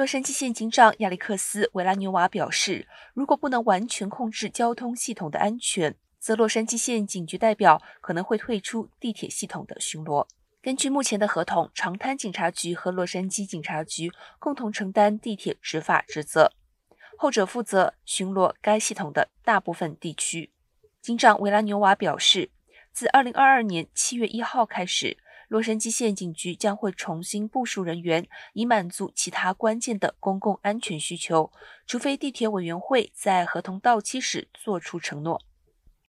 洛杉矶县警长亚历克斯·维拉纽瓦表示，如果不能完全控制交通系统的安全，则洛杉矶县警局代表可能会退出地铁系统的巡逻。根据目前的合同，长滩警察局和洛杉矶警察局共同承担地铁执法职责，后者负责巡逻该系统的大部分地区。警长维拉纽瓦表示，自2022年7月1号开始，洛杉矶县警局将会重新部署人员，以满足其他关键的公共安全需求，除非地铁委员会在合同到期时作出承诺。